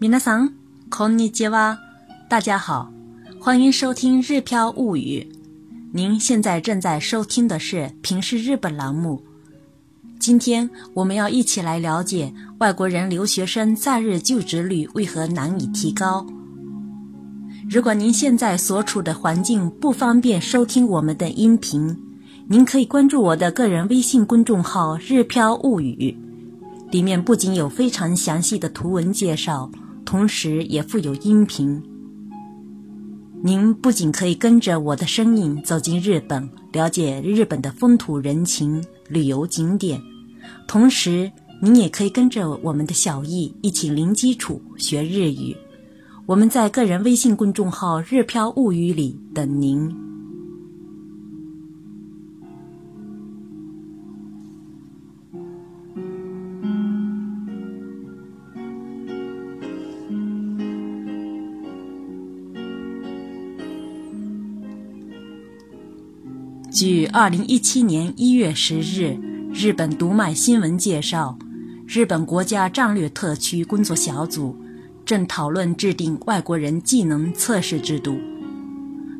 皆さん、こんにちは。大家好，欢迎收听《日飘物语》。您现在正在收听的是《平视日本》栏目。今天我们要一起来了解外国人留学生在日就职率为何难以提高。如果您现在所处的环境不方便收听我们的音频，您可以关注我的个人微信公众号“日飘物语”，里面不仅有非常详细的图文介绍， 同时也附有音频。您不仅可以跟着我的声音走进日本，了解日本的风土人情、旅游景点，同时您也可以跟着我们的小易一起零基础学日语。我们在个人微信公众号“日飘物语”里等您。据二零一七年一月十日日本读卖新闻介绍，日本国家战略特区工作小组正讨论制定外国人技能测试制度。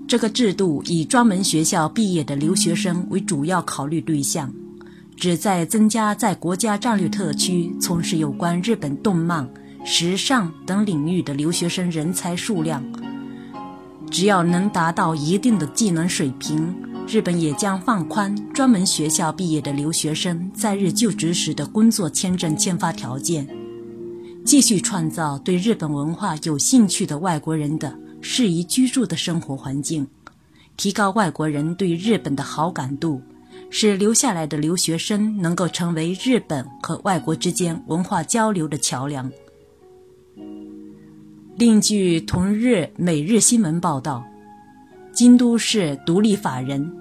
这个制度以专门学校毕业的留学生为主要考虑对象，旨在增加在国家战略特区从事有关日本动漫、时尚等领域的留学生人才数量。只要能达到一定的技能水平。日本也将放宽专门学校毕业的留学生在日就职时的工作签证签发条件，继续创造对日本文化有兴趣的外国人的适宜居住的生活环境，提高外国人对日本的好感度，使留下来的留学生能够成为日本和外国之间文化交流的桥梁。另据同日每日新闻报道。京都市独立法人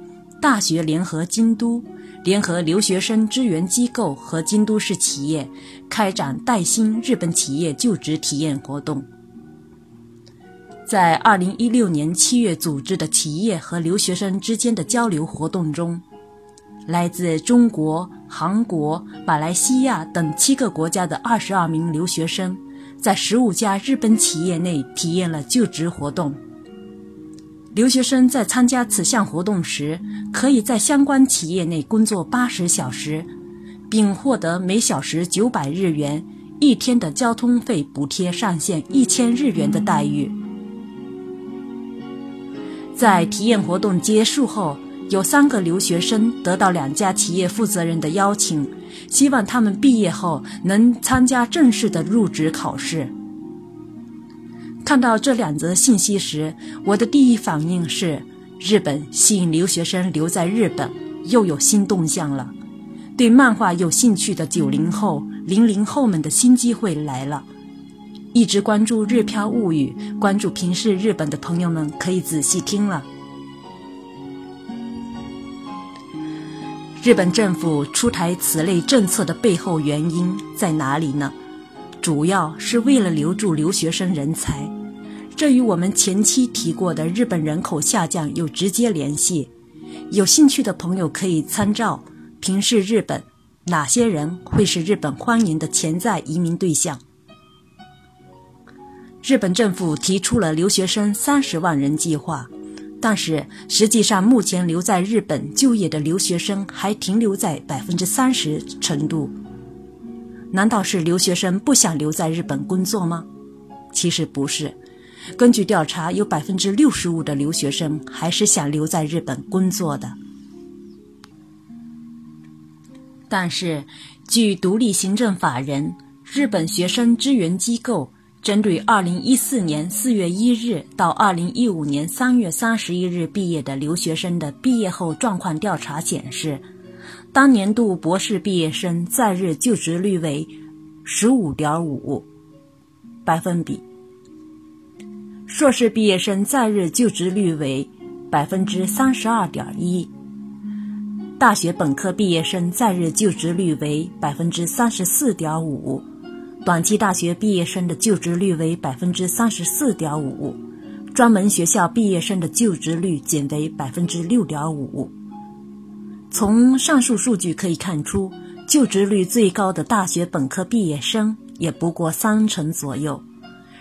大学联合京都联合留学生支援机构和京都市企业开展带薪日本企业就职体验活动。在二零一六年七月组织的企业和留学生之间的交流活动中，来自中国、韩国、马来西亚等七个国家的二十二名留学生，在十五家日本企业内体验了就职活动。留学生在参加此项活动时，可以在相关企业内工作八十小时，并获得每小时九百日元、一天的交通费补贴上限一千日元的待遇。在体验活动结束后，有三个留学生得到两家企业负责人的邀请，希望他们毕业后能参加正式的入职考试。看到这两则信息时，我的第一反应是：日本吸引留学生留在日本，又有新动向了。对漫画有兴趣的九零后、零零后们的新机会来了。一直关注《日飘物语》、关注平视日本的朋友们可以仔细听了。日本政府出台此类政策的背后原因在哪里呢？主要是为了留住留学生人才，这与我们前期提过的日本人口下降有直接联系。有兴趣的朋友可以参照《平视日本》，哪些人会是日本欢迎的潜在移民对象？日本政府提出了留学生三十万人计划，但是实际上目前留在日本就业的留学生还停留在百分之三十程度。难道是留学生不想留在日本工作吗？其实不是。根据调查，有百分之六十五的留学生还是想留在日本工作的。但是，据独立行政法人日本学生支援机构针对二零一四年四月一日到二零一五年三月三十一日毕业的留学生的毕业后状况调查显示。当年度博士毕业生在日就职率为十五点五百分比，硕士毕业生在日就职率为百分之三十二点一，大学本科毕业生在日就职率为百分之三十四点五，短期大学毕业生的就职率为百分之三十四点五，专门学校毕业生的就职率仅为百分之六点五。从上述数据可以看出，就职率最高的大学本科毕业生也不过三成左右，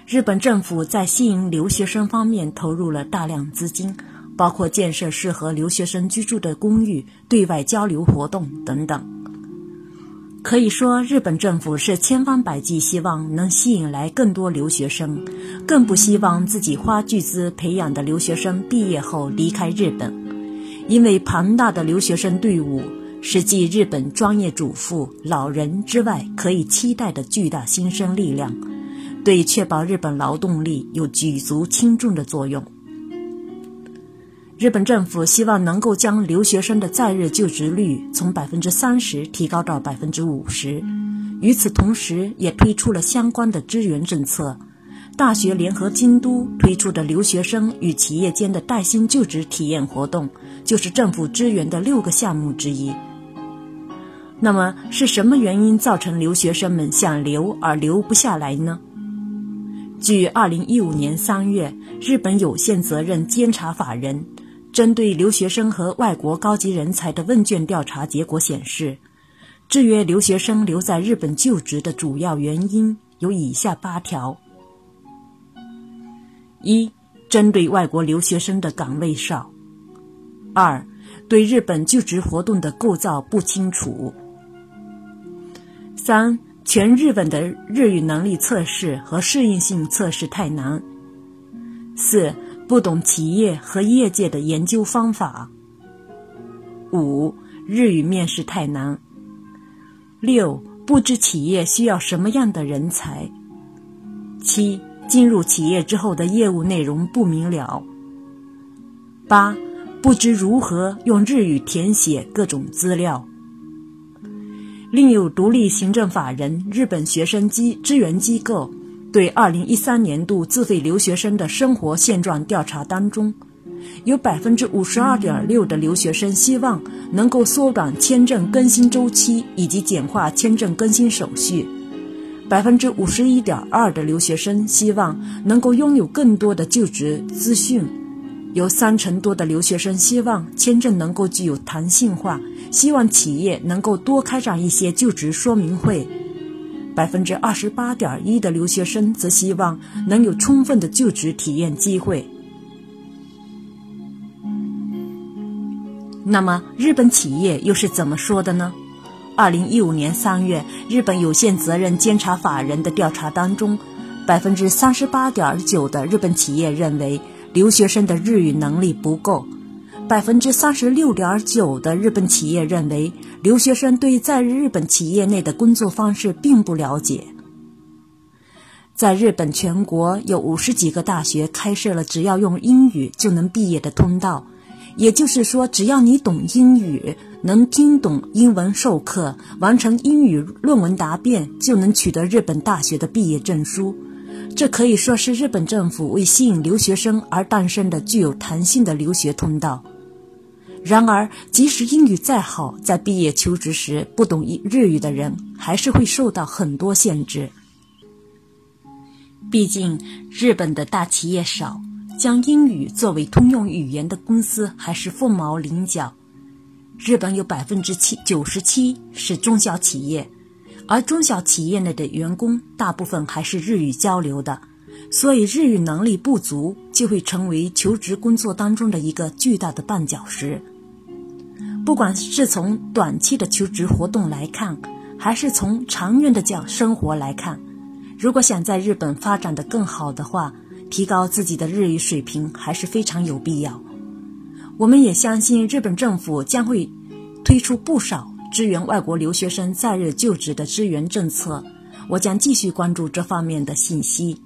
日本政府在吸引留学生方面投入了大量资金，包括建设适合留学生居住的公寓、对外交流活动等等。可以说，日本政府是千方百计希望能吸引来更多留学生，更不希望自己花巨资培养的留学生毕业后离开日本，因为庞大的留学生队伍是继日本专业主妇、老人之外可以期待的巨大新生力量。对确保日本劳动力有举足轻重的作用。日本政府希望能够将留学生的在日就职率从百分之三十提高到百分之五十，与此同时，也推出了相关的支援政策。大学联合京都推出的留学生与企业间的带薪就职体验活动，就是政府支援的六个项目之一。那么，是什么原因造成留学生们想留而留不下来呢？据二零一五年三月日本有限责任监察法人针对留学生和外国高级人才的问卷调查结果显示，制约留学生留在日本就职的主要原因有以下八条：一、针对外国留学生的岗位少；二、对日本就职活动的构造不清楚；三。全日本的日语能力测试和适应性测试太难。四、不懂企业和业界的研究方法。五、日语面试太难。六、不知企业需要什么样的人才。七、进入企业之后的业务内容不明了。八、不知如何用日语填写各种资料。另有独立行政法人日本学生机支援机构对二零一三年度自费留学生的生活现状调查当中，有百分之五十二点六的留学生希望能够缩短签证更新周期以及简化签证更新手续，百分之五十一点二的留学生希望能够拥有更多的就职资讯，有三成多的留学生希望签证能够具有弹性化。希望企业能够多开展一些就职说明会，百分之二十八点一的留学生则希望能有充分的就职体验机会。那么，日本企业又是怎么说的呢？二零一五年三月，日本有限责任监察法人的调查当中，百分之三十八点九的日本企业认为留学生的日语能力不够。百分之三十六点九的日本企业认为，留学生对在日本企业内的工作方式并不了解。在日本全国有五十几个大学开设了只要用英语就能毕业的通道，也就是说，只要你懂英语，能听懂英文授课，完成英语论文答辩，就能取得日本大学的毕业证书。这可以说是日本政府为吸引留学生而诞生的具有弹性的留学通道。然而，即使英语再好，在毕业求职时不懂日语的人，还是会受到很多限制。毕竟，日本的大企业少，将英语作为通用语言的公司还是凤毛麟角。日本有百分之七九十七是中小企业，而中小企业内的员工大部分还是日语交流的，所以日语能力不足就会成为求职工作当中的一个巨大的绊脚石。不管是从短期的求职活动来看，还是从长远的讲生活来看，如果想在日本发展的更好的话，提高自己的日语水平还是非常有必要。我们也相信日本政府将会推出不少支援外国留学生在日就职的支援政策，我将继续关注这方面的信息。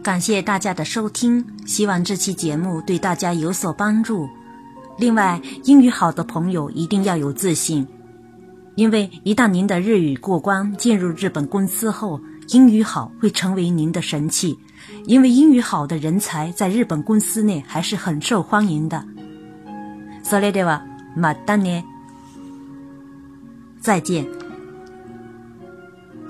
感谢大家的收听，希望这期节目对大家有所帮助。另外，英语好的朋友一定要有自信，因为一旦您的日语过关，进入日本公司后，英语好会成为您的神器。因为英语好的人才在日本公司内还是很受欢迎的。それではまたね。再见。